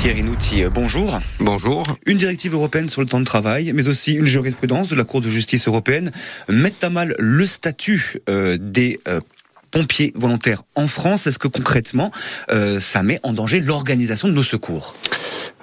Thierry Nouty, bonjour. Bonjour. Une directive européenne sur le temps de travail, mais aussi une jurisprudence de la Cour de justice européenne mettent à mal le statut euh, des euh, pompiers volontaires en France. Est-ce que concrètement, euh, ça met en danger l'organisation de nos secours?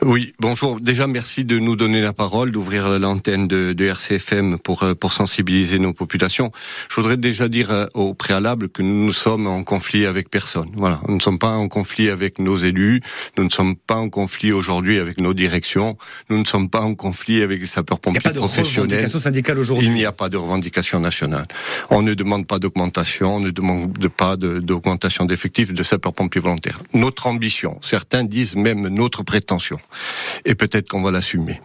Oui, bonjour. Déjà, merci de nous donner la parole, d'ouvrir l'antenne de, de, RCFM pour euh, pour sensibiliser nos populations. Je voudrais déjà dire euh, au préalable que nous, nous sommes en conflit avec personne. Voilà, nous ne sommes pas en conflit avec nos élus, nous ne sommes pas en conflit aujourd'hui avec nos directions, nous ne sommes pas en conflit avec les sapeurs-pompiers professionnels. Il n'y a pas de revendication syndicale aujourd'hui. Il n'y a pas de revendication nationale. On ne demande pas d'augmentation, on ne demande pas d'augmentation d'effectifs de sapeurs-pompiers volontaires. Notre ambition, certains disent même notre prétention, et peut-être qu'on va l'assumer.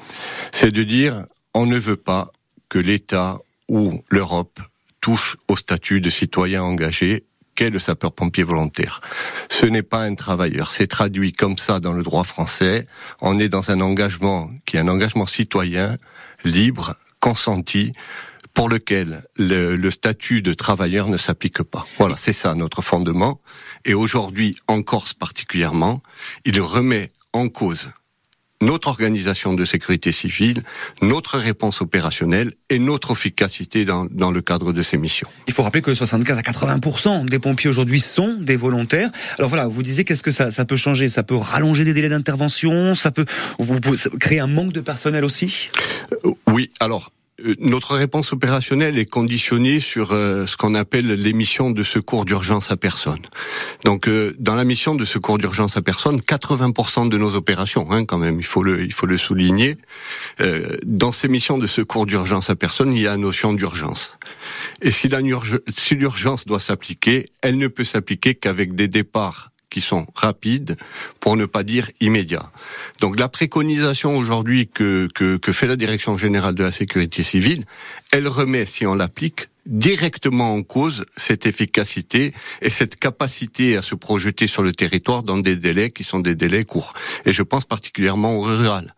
C'est de dire, on ne veut pas que l'État ou l'Europe touche au statut de citoyen engagé qu'est le sapeur-pompier volontaire. Ce n'est pas un travailleur, c'est traduit comme ça dans le droit français. On est dans un engagement qui est un engagement citoyen, libre, consenti, pour lequel le, statut de travailleur ne s'applique pas. Voilà, c'est ça notre fondement. Et aujourd'hui, en Corse particulièrement, il remet en cause notre organisation de sécurité civile, notre réponse opérationnelle et notre efficacité dans, dans le cadre de ces missions. Il faut rappeler que 75 à 80% des pompiers aujourd'hui sont des volontaires. Alors voilà, vous disiez qu'est-ce que ça, ça peut changer? Ça peut rallonger des délais d'intervention? Ça peut vous, vous, créer un manque de personnel aussi? Oui, alors euh, notre réponse opérationnelle est conditionnée sur euh, ce qu'on appelle les missions de secours d'urgence à personne. Donc, euh, dans la mission de secours d'urgence à personne, 80% de nos opérations, hein, quand même, il faut le, il faut le souligner. dans ces missions de secours d'urgence à personne, il y a la notion d'urgence. Et si l'urgence doit s'appliquer, elle ne peut s'appliquer qu'avec des départs qui sont rapides, pour ne pas dire immédiats. Donc la préconisation aujourd'hui que, que, fait la Direction générale de la sécurité civile, elle remet, si on l'applique, directement en cause cette efficacité et cette capacité à se projeter sur le territoire dans des délais qui sont des délais courts. Et je pense particulièrement au rural.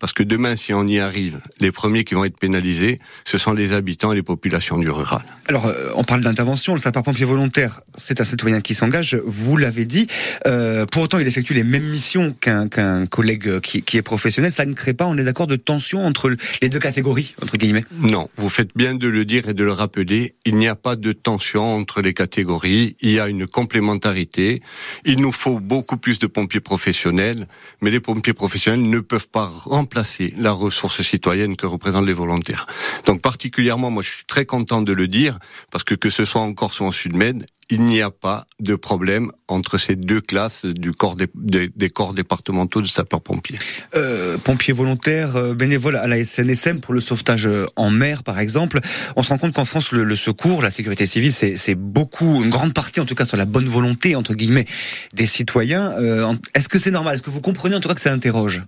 Parce que demain, si on y arrive, les premiers qui vont être pénalisés, ce sont les habitants et les populations du rural. Alors, euh, on parle d'intervention. Le sapeur-pompier volontaire, c'est un citoyen qui s'engage. Vous l'avez dit. Euh, pour autant, il effectue les mêmes missions qu'un qu'un collègue qui, qui, est professionnel. Ça ne crée pas, on est d'accord, de tension entre les deux catégories, entre guillemets? Non, vous faites bien de le dire et de le rappeler. Il n'y a pas de tension entre les catégories. Il y a une complémentarité. Il nous faut beaucoup plus de pompiers professionnels, mais les pompiers professionnels ne peuvent pas remplir remplacer la ressource citoyenne que représentent les volontaires. Donc particulièrement, moi je suis très content de le dire, parce que que ce soit en Corse ou en Sud-Med, il n'y a pas de problème entre ces deux classes du corps des, des, corps départementaux de sapeurs-pompiers. Euh, pompiers volontaires, euh, bénévoles à la SNSM pour le sauvetage euh, en mer, par exemple. On se rend compte qu'en France, le, le, secours, la sécurité civile, c'est beaucoup, une grande partie, en tout cas, sur la bonne volonté entre guillemets des citoyens. Euh, Est-ce que c'est normal? Est-ce que vous comprenez en tout cas que ça interroge?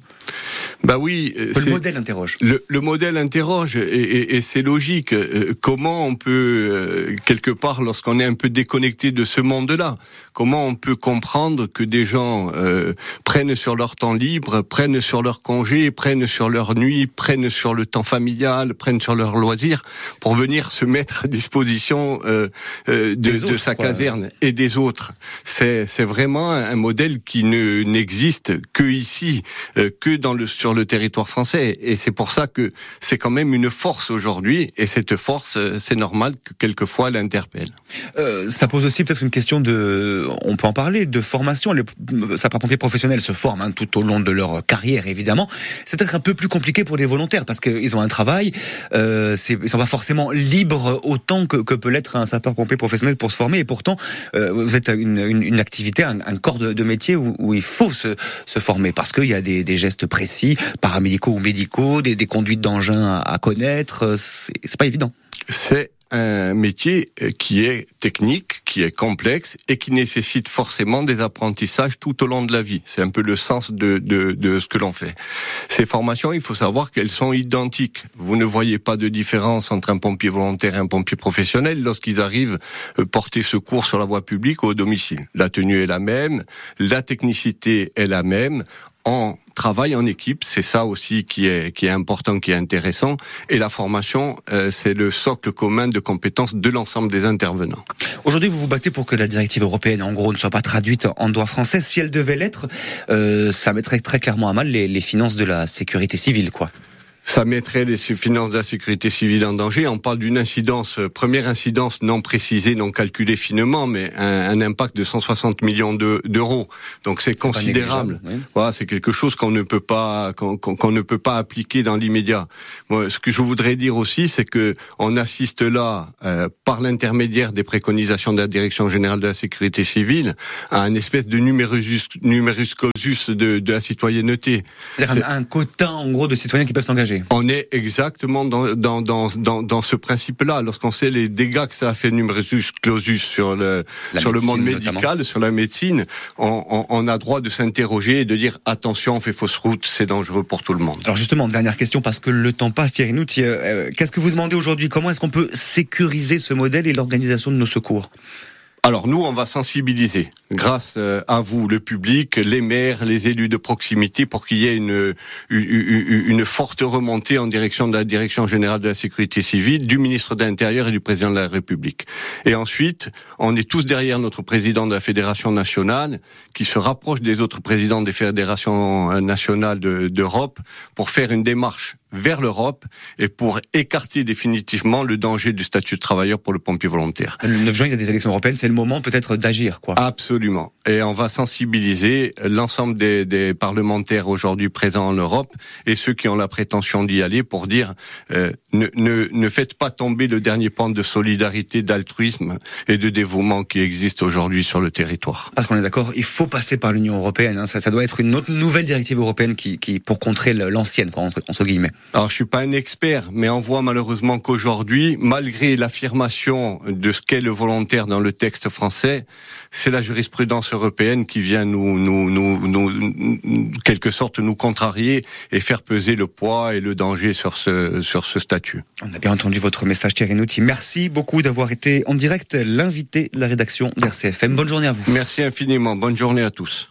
Bah oui. Le modèle interroge. Le, le modèle interroge et, et, et c'est logique. Comment on peut quelque part, lorsqu'on est un peu déconnecté de ce monde-là. Comment on peut comprendre que des gens euh, prennent sur leur temps libre, prennent sur leur congé, prennent sur leur nuit, prennent sur le temps familial, prennent sur leur loisir pour venir se mettre à disposition euh, euh, de, autres, de, sa caserne et des autres. C'est vraiment un modèle qui ne n'existe que ici, euh, que dans le sur le territoire français. Et c'est pour ça que c'est quand même une force aujourd'hui. Et cette force, euh, c'est normal que quelquefois elle interpelle. ça pose aussi peut-être une question de, on peut en parler, de formation. Les sapeurs-pompiers professionnels se forment hein, tout au long de leur carrière, évidemment. C'est peut-être un peu plus compliqué pour les volontaires parce qu'ils ont un travail. Euh, ils sont pas forcément libres autant que, peut l'être un sapeur-pompier professionnel pour se former. Et pourtant, euh, vous êtes une, activité, un, corps de, métier où, il faut se, former parce qu'il y a des, gestes précis, paramédicaux ou médicaux, des, des conduites d'engins à, à connaître. C'est pas évident. C'est un métier euh, qui est technique, qui est complexe et qui nécessite forcément des apprentissages tout au long de la vie. C'est un peu le sens de, de, de ce que l'on fait. Ces formations, il faut savoir qu'elles sont identiques. Vous ne voyez pas de différence entre un pompier volontaire et un pompier professionnel lorsqu'ils arrivent euh, porter secours sur la voie publique ou au domicile. La tenue est la même, la technicité est la même. Travail en équipe, c'est ça aussi qui est qui est important, qui est intéressant. Et la formation, euh, c'est le socle commun de compétences de l'ensemble des intervenants. Aujourd'hui, vous vous battez pour que la directive européenne, en gros, ne soit pas traduite en droit français. Si elle devait l'être, euh, ça mettrait très clairement à mal les, les finances de la sécurité civile, quoi ça mettrait les finances de la sécurité civile en danger. On parle d'une incidence, euh, première incidence non précisée, non calculée finement, mais un, impact de 160 millions d'euros. Donc c'est considérable. Voilà, c'est quelque chose qu'on ne peut pas qu'on ne peut pas appliquer dans l'immédiat. ce que je voudrais dire aussi, c'est que on assiste là, euh, par l'intermédiaire des préconisations de la Direction générale de la sécurité civile, à un espèce de numerus numerus clausus de, de la citoyenneté. Un, un quota en gros de citoyens qui peuvent s'engager. On est exactement dans, dans, dans, dans, dans ce principe-là. Lorsqu'on sait les dégâts que ça a fait numerus clausus sur le, sur le monde médical, sur la médecine, on, on, a droit de s'interroger et de dire attention, on fait fausse route, c'est dangereux pour tout le monde. Alors justement, dernière question, parce que le temps passe, Thierry Nout, euh, qu'est-ce que vous demandez aujourd'hui? Comment est-ce qu'on peut sécuriser ce modèle et l'organisation de nos secours? Alors nous, on va sensibiliser, grâce euh, à vous, le public, les maires, les élus de proximité, pour qu'il y ait une, une, forte remontée en direction de la Direction générale de la sécurité civile, du ministre de l'Intérieur et du président de la République. Et ensuite, on est tous derrière notre président de la Fédération nationale, qui se rapproche des autres présidents des fédérations euh, nationales d'Europe, pour faire une démarche vers l'Europe et pour écarter définitivement le danger du statut de travailleur pour le pompier volontaire. Le 9 juin, il y a des élections européennes, c'est le moment peut-être d'agir, quoi. Absolument. Et on va sensibiliser l'ensemble des, des, parlementaires aujourd'hui présents en Europe et ceux qui ont la prétention d'y aller pour dire euh, ne, ne, ne faites pas tomber le dernier pan de solidarité, d'altruisme et de dévouement qui existe aujourd'hui sur le territoire. Parce qu'on est d'accord, il faut passer par l'Union européenne. Hein. Ça, ça doit être une autre nouvelle directive européenne qui, qui pour contrer l'ancienne, entre, entre guillemets. Alors je suis pas un expert, mais on voit malheureusement qu'aujourd'hui, malgré l'affirmation de ce qu'est le volontaire dans le texte français, c'est la jurisprudence européenne qui vient nous, nous, nous, nous, quelque sorte, nous contrarier et faire peser le poids et le danger sur ce, sur ce statut. On a bien entendu votre message, Thierry Nouti. Merci beaucoup d'avoir été en direct l'invité de la rédaction d'RCFM. Bonne journée à vous. Merci infiniment. Bonne journée à tous.